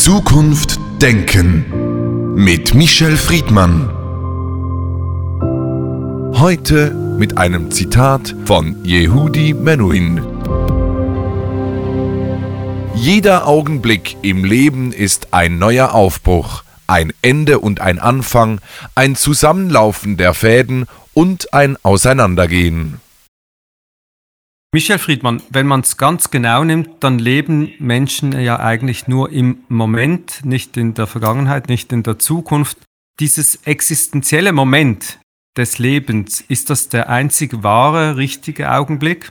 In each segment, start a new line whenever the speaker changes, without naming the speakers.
Zukunft denken mit Michel Friedmann. Heute mit einem Zitat von Yehudi Menuhin. Jeder Augenblick im Leben ist ein neuer Aufbruch, ein Ende und ein Anfang, ein Zusammenlaufen der Fäden und ein Auseinandergehen.
Michel Friedmann, wenn man es ganz genau nimmt, dann leben Menschen ja eigentlich nur im Moment, nicht in der Vergangenheit, nicht in der Zukunft. Dieses existenzielle Moment des Lebens, ist das der einzig wahre, richtige Augenblick?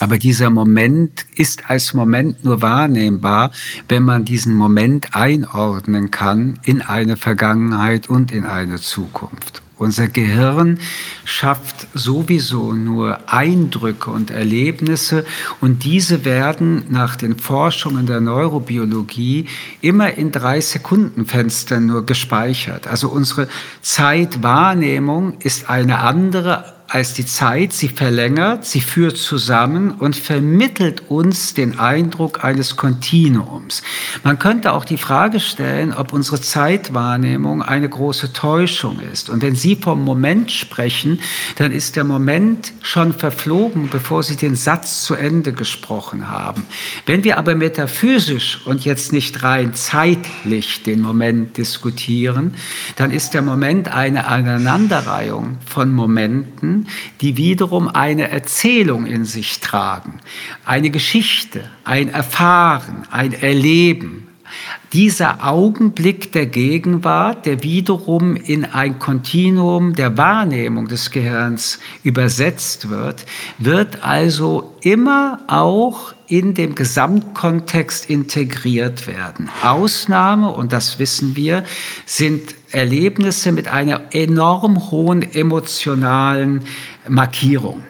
Aber dieser Moment ist als Moment nur wahrnehmbar, wenn man diesen Moment einordnen kann in eine Vergangenheit und in eine Zukunft. Unser Gehirn schafft sowieso nur Eindrücke und Erlebnisse und diese werden nach den Forschungen der Neurobiologie immer in drei Sekundenfenstern nur gespeichert. Also unsere Zeitwahrnehmung ist eine andere als die Zeit, sie verlängert, sie führt zusammen und vermittelt uns den Eindruck eines Kontinuums. Man könnte auch die Frage stellen, ob unsere Zeitwahrnehmung eine große Täuschung ist. Und wenn Sie vom Moment sprechen, dann ist der Moment schon verflogen, bevor Sie den Satz zu Ende gesprochen haben. Wenn wir aber metaphysisch und jetzt nicht rein zeitlich den Moment diskutieren, dann ist der Moment eine Aneinanderreihung von Momenten, die wiederum eine Erzählung in sich tragen, eine Geschichte, ein Erfahren, ein Erleben, dieser Augenblick der Gegenwart, der wiederum in ein Kontinuum der Wahrnehmung des Gehirns übersetzt wird, wird also immer auch in dem Gesamtkontext integriert werden. Ausnahme, und das wissen wir, sind Erlebnisse mit einer enorm hohen emotionalen Markierung.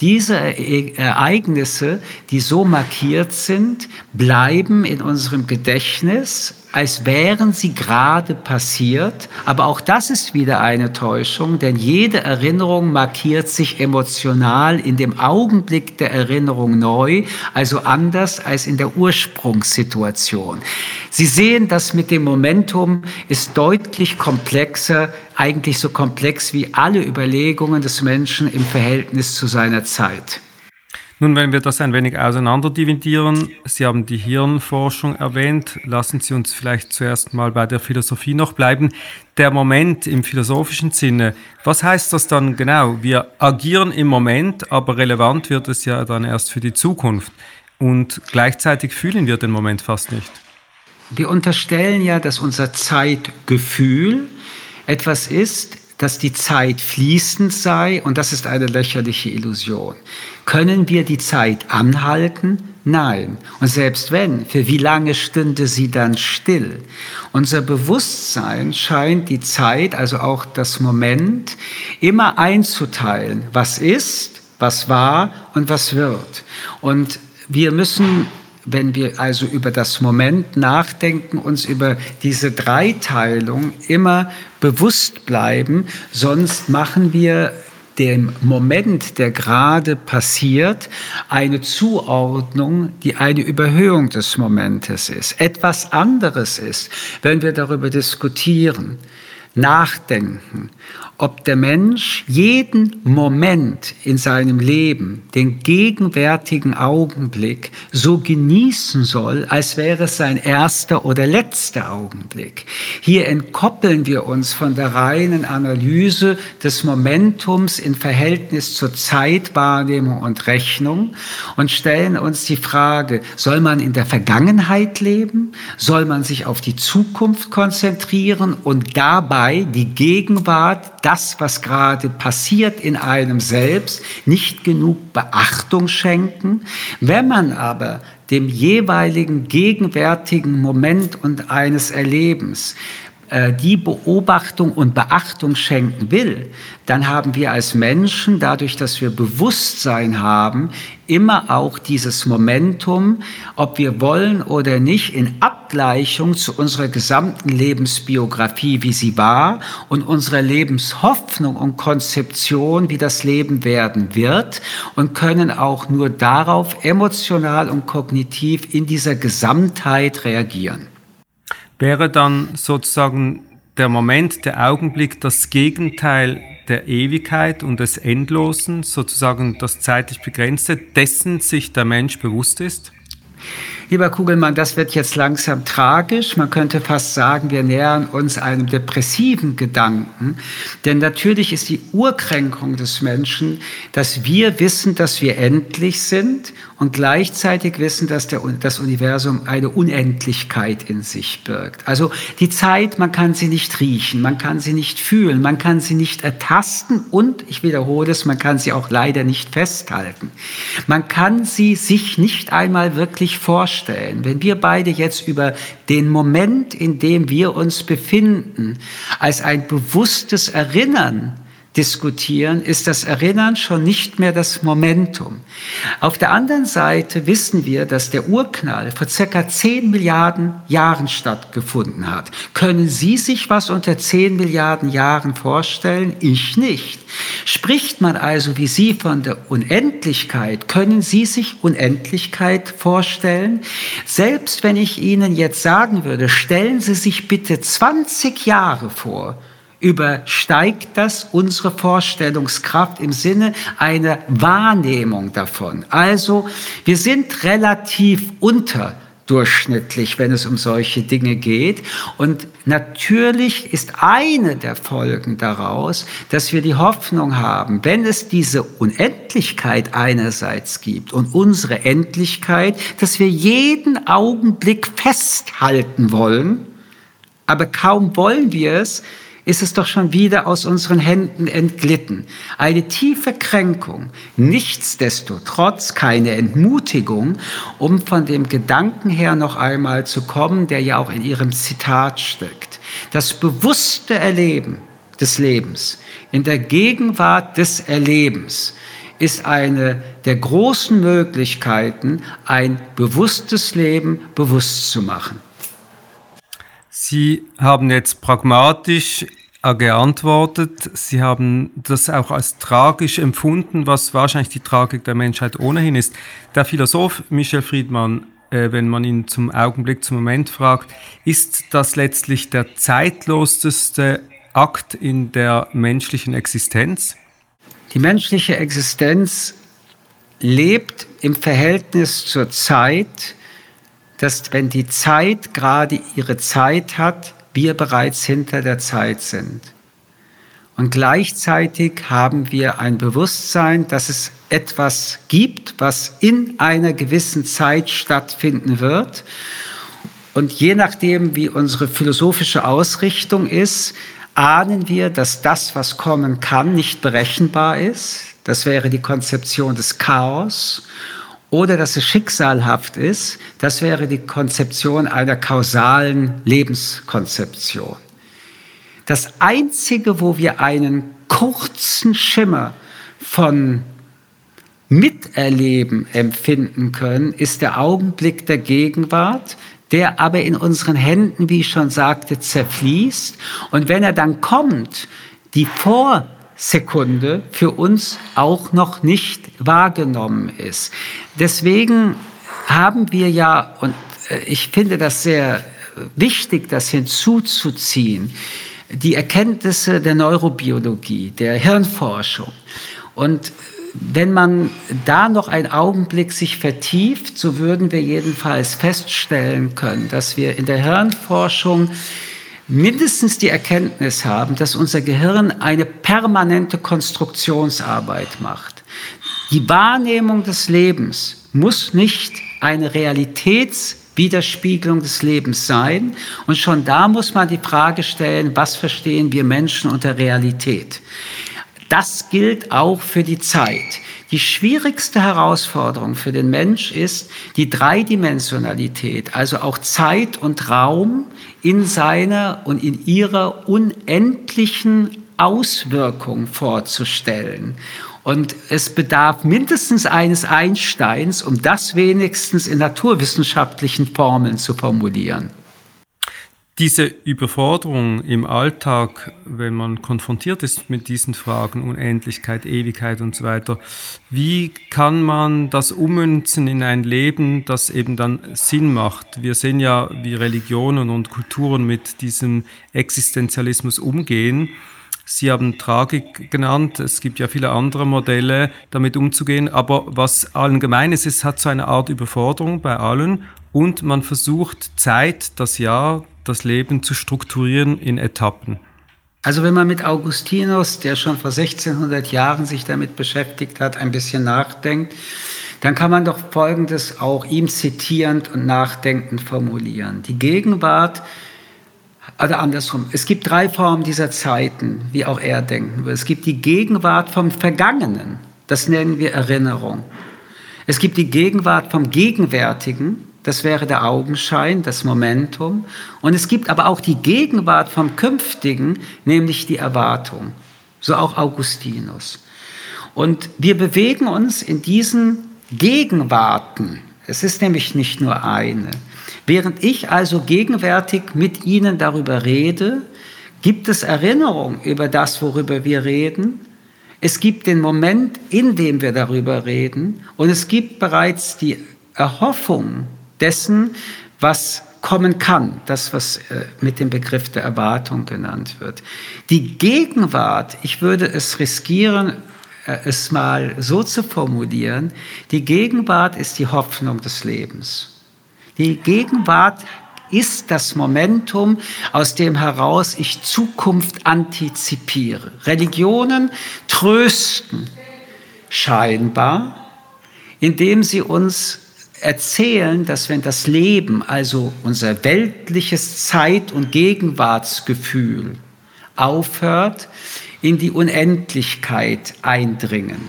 Diese Ereignisse, die so markiert sind, bleiben in unserem Gedächtnis als wären sie gerade passiert. Aber auch das ist wieder eine Täuschung, denn jede Erinnerung markiert sich emotional in dem Augenblick der Erinnerung neu, also anders als in der Ursprungssituation. Sie sehen, dass mit dem Momentum ist deutlich komplexer, eigentlich so komplex wie alle Überlegungen des Menschen im Verhältnis zu seiner Zeit.
Nun, wenn wir das ein wenig auseinanderdividieren, Sie haben die Hirnforschung erwähnt, lassen Sie uns vielleicht zuerst mal bei der Philosophie noch bleiben. Der Moment im philosophischen Sinne, was heißt das dann genau? Wir agieren im Moment, aber relevant wird es ja dann erst für die Zukunft. Und gleichzeitig fühlen wir den Moment fast nicht.
Wir unterstellen ja, dass unser Zeitgefühl etwas ist, dass die Zeit fließend sei und das ist eine lächerliche Illusion. Können wir die Zeit anhalten? Nein. Und selbst wenn, für wie lange stünde sie dann still? Unser Bewusstsein scheint die Zeit, also auch das Moment, immer einzuteilen. Was ist, was war und was wird. Und wir müssen wenn wir also über das Moment nachdenken, uns über diese Dreiteilung immer bewusst bleiben, sonst machen wir dem Moment, der gerade passiert, eine Zuordnung, die eine Überhöhung des Momentes ist. Etwas anderes ist, wenn wir darüber diskutieren, nachdenken, ob der Mensch jeden Moment in seinem Leben, den gegenwärtigen Augenblick, so genießen soll, als wäre es sein erster oder letzter Augenblick. Hier entkoppeln wir uns von der reinen Analyse des Momentums in Verhältnis zur Zeitwahrnehmung und Rechnung und stellen uns die Frage, soll man in der Vergangenheit leben? Soll man sich auf die Zukunft konzentrieren und dabei die Gegenwart das, was gerade passiert in einem selbst, nicht genug Beachtung schenken. Wenn man aber dem jeweiligen gegenwärtigen Moment und eines Erlebens die Beobachtung und Beachtung schenken will, dann haben wir als Menschen, dadurch, dass wir Bewusstsein haben, immer auch dieses Momentum, ob wir wollen oder nicht, in Abgleichung zu unserer gesamten Lebensbiografie, wie sie war, und unserer Lebenshoffnung und Konzeption, wie das Leben werden wird, und können auch nur darauf emotional und kognitiv in dieser Gesamtheit reagieren.
Wäre dann sozusagen der Moment, der Augenblick das Gegenteil der Ewigkeit und des Endlosen, sozusagen das zeitlich Begrenzte, dessen sich der Mensch bewusst ist?
Lieber Kugelmann, das wird jetzt langsam tragisch. Man könnte fast sagen, wir nähern uns einem depressiven Gedanken. Denn natürlich ist die Urkränkung des Menschen, dass wir wissen, dass wir endlich sind und gleichzeitig wissen, dass der, das Universum eine Unendlichkeit in sich birgt. Also die Zeit, man kann sie nicht riechen, man kann sie nicht fühlen, man kann sie nicht ertasten und, ich wiederhole es, man kann sie auch leider nicht festhalten. Man kann sie sich nicht einmal wirklich vorstellen. Wenn wir beide jetzt über den Moment, in dem wir uns befinden, als ein bewusstes Erinnern diskutieren, ist das Erinnern schon nicht mehr das Momentum. Auf der anderen Seite wissen wir, dass der Urknall vor circa 10 Milliarden Jahren stattgefunden hat. Können Sie sich was unter 10 Milliarden Jahren vorstellen? Ich nicht. Spricht man also wie Sie von der Unendlichkeit, können Sie sich Unendlichkeit vorstellen? Selbst wenn ich Ihnen jetzt sagen würde, stellen Sie sich bitte 20 Jahre vor, übersteigt das unsere Vorstellungskraft im Sinne einer Wahrnehmung davon. Also wir sind relativ unterdurchschnittlich, wenn es um solche Dinge geht. Und natürlich ist eine der Folgen daraus, dass wir die Hoffnung haben, wenn es diese Unendlichkeit einerseits gibt und unsere Endlichkeit, dass wir jeden Augenblick festhalten wollen, aber kaum wollen wir es, ist es doch schon wieder aus unseren Händen entglitten. Eine tiefe Kränkung, nichtsdestotrotz keine Entmutigung, um von dem Gedanken her noch einmal zu kommen, der ja auch in Ihrem Zitat steckt. Das bewusste Erleben des Lebens in der Gegenwart des Erlebens ist eine der großen Möglichkeiten, ein bewusstes Leben bewusst zu machen.
Sie haben jetzt pragmatisch äh, geantwortet. Sie haben das auch als tragisch empfunden, was wahrscheinlich die Tragik der Menschheit ohnehin ist. Der Philosoph Michel Friedmann, äh, wenn man ihn zum Augenblick, zum Moment fragt, ist das letztlich der zeitloseste Akt in der menschlichen Existenz?
Die menschliche Existenz lebt im Verhältnis zur Zeit dass wenn die Zeit gerade ihre Zeit hat, wir bereits hinter der Zeit sind. Und gleichzeitig haben wir ein Bewusstsein, dass es etwas gibt, was in einer gewissen Zeit stattfinden wird. Und je nachdem, wie unsere philosophische Ausrichtung ist, ahnen wir, dass das, was kommen kann, nicht berechenbar ist. Das wäre die Konzeption des Chaos oder dass es schicksalhaft ist, das wäre die Konzeption einer kausalen Lebenskonzeption. Das Einzige, wo wir einen kurzen Schimmer von Miterleben empfinden können, ist der Augenblick der Gegenwart, der aber in unseren Händen, wie ich schon sagte, zerfließt. Und wenn er dann kommt, die Vor Sekunde für uns auch noch nicht wahrgenommen ist. Deswegen haben wir ja, und äh, ich finde das sehr wichtig, das hinzuzuziehen, die Erkenntnisse der Neurobiologie, der Hirnforschung. Und wenn man da noch einen Augenblick sich vertieft, so würden wir jedenfalls feststellen können, dass wir in der Hirnforschung mindestens die Erkenntnis haben, dass unser Gehirn eine permanente Konstruktionsarbeit macht. Die Wahrnehmung des Lebens muss nicht eine Realitätswiderspiegelung des Lebens sein. Und schon da muss man die Frage stellen, was verstehen wir Menschen unter Realität? Das gilt auch für die Zeit. Die schwierigste Herausforderung für den Mensch ist die Dreidimensionalität, also auch Zeit und Raum in seiner und in ihrer unendlichen Auswirkung vorzustellen. Und es bedarf mindestens eines Einsteins, um das wenigstens in naturwissenschaftlichen Formeln zu formulieren.
Diese Überforderung im Alltag, wenn man konfrontiert ist mit diesen Fragen, Unendlichkeit, Ewigkeit und so weiter, wie kann man das ummünzen in ein Leben, das eben dann Sinn macht? Wir sehen ja, wie Religionen und Kulturen mit diesem Existenzialismus umgehen. Sie haben Tragik genannt. Es gibt ja viele andere Modelle, damit umzugehen. Aber was allen gemein ist, es hat so eine Art Überforderung bei allen. Und man versucht Zeit, das Jahr, das Leben zu strukturieren in Etappen.
Also wenn man mit Augustinus, der schon vor 1600 Jahren sich damit beschäftigt hat, ein bisschen nachdenkt, dann kann man doch Folgendes auch ihm zitierend und nachdenkend formulieren. Die Gegenwart oder andersrum, es gibt drei Formen dieser Zeiten, wie auch er denken will. Es gibt die Gegenwart vom Vergangenen, das nennen wir Erinnerung. Es gibt die Gegenwart vom Gegenwärtigen, das wäre der Augenschein, das Momentum. Und es gibt aber auch die Gegenwart vom Künftigen, nämlich die Erwartung. So auch Augustinus. Und wir bewegen uns in diesen Gegenwarten. Es ist nämlich nicht nur eine. Während ich also gegenwärtig mit Ihnen darüber rede, gibt es Erinnerung über das, worüber wir reden. Es gibt den Moment, in dem wir darüber reden. Und es gibt bereits die Erhoffung dessen, was kommen kann, das, was äh, mit dem Begriff der Erwartung genannt wird. Die Gegenwart, ich würde es riskieren, äh, es mal so zu formulieren, die Gegenwart ist die Hoffnung des Lebens. Die Gegenwart ist das Momentum, aus dem heraus ich Zukunft antizipiere. Religionen trösten scheinbar, indem sie uns erzählen, dass wenn das Leben, also unser weltliches Zeit- und Gegenwartsgefühl aufhört, in die Unendlichkeit eindringen.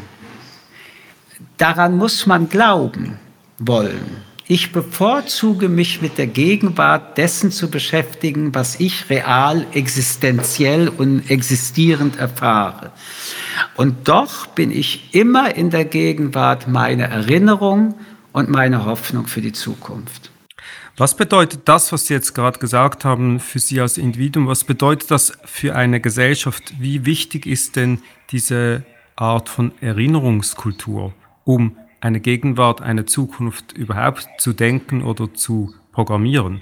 Daran muss man glauben wollen. Ich bevorzuge mich mit der Gegenwart dessen zu beschäftigen, was ich real, existenziell und existierend erfahre. Und doch bin ich immer in der Gegenwart meine Erinnerung und meine Hoffnung für die Zukunft.
Was bedeutet das, was Sie jetzt gerade gesagt haben, für Sie als Individuum? Was bedeutet das für eine Gesellschaft? Wie wichtig ist denn diese Art von Erinnerungskultur, um eine Gegenwart, eine Zukunft überhaupt zu denken oder zu programmieren?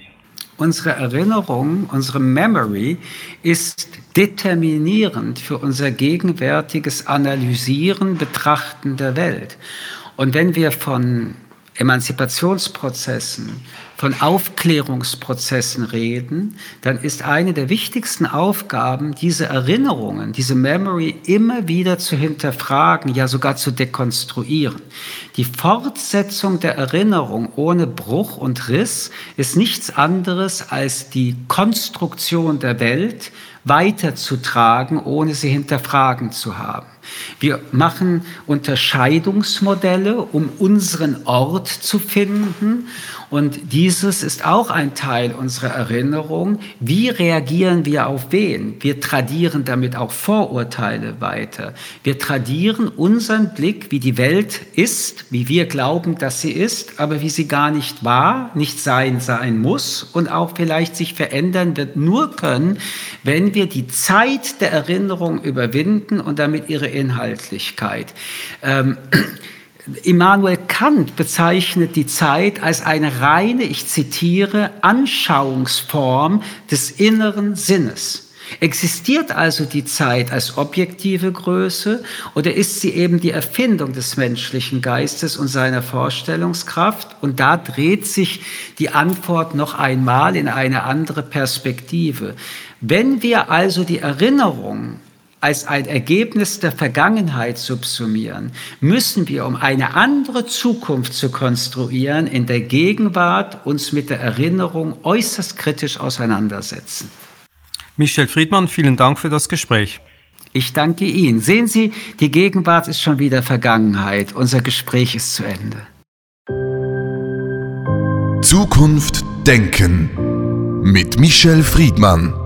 Unsere Erinnerung, unsere Memory ist determinierend für unser gegenwärtiges Analysieren, Betrachten der Welt. Und wenn wir von Emanzipationsprozessen, von Aufklärungsprozessen reden, dann ist eine der wichtigsten Aufgaben, diese Erinnerungen, diese Memory immer wieder zu hinterfragen, ja sogar zu dekonstruieren. Die Fortsetzung der Erinnerung ohne Bruch und Riss ist nichts anderes als die Konstruktion der Welt weiterzutragen, ohne sie hinterfragen zu haben. Wir machen Unterscheidungsmodelle, um unseren Ort zu finden. Und dieses ist auch ein Teil unserer Erinnerung. Wie reagieren wir auf wen? Wir tradieren damit auch Vorurteile weiter. Wir tradieren unseren Blick, wie die Welt ist, wie wir glauben, dass sie ist, aber wie sie gar nicht war, nicht sein, sein muss und auch vielleicht sich verändern wird nur können, wenn wir die Zeit der Erinnerung überwinden und damit ihre Inhaltlichkeit. Ähm, Immanuel Kant bezeichnet die Zeit als eine reine, ich zitiere, Anschauungsform des inneren Sinnes. Existiert also die Zeit als objektive Größe oder ist sie eben die Erfindung des menschlichen Geistes und seiner Vorstellungskraft? Und da dreht sich die Antwort noch einmal in eine andere Perspektive. Wenn wir also die Erinnerung als ein Ergebnis der Vergangenheit subsumieren, müssen wir, um eine andere Zukunft zu konstruieren, in der Gegenwart uns mit der Erinnerung äußerst kritisch auseinandersetzen.
Michel Friedmann, vielen Dank für das Gespräch.
Ich danke Ihnen. Sehen Sie, die Gegenwart ist schon wieder Vergangenheit. Unser Gespräch ist zu Ende.
Zukunft Denken mit Michel Friedmann.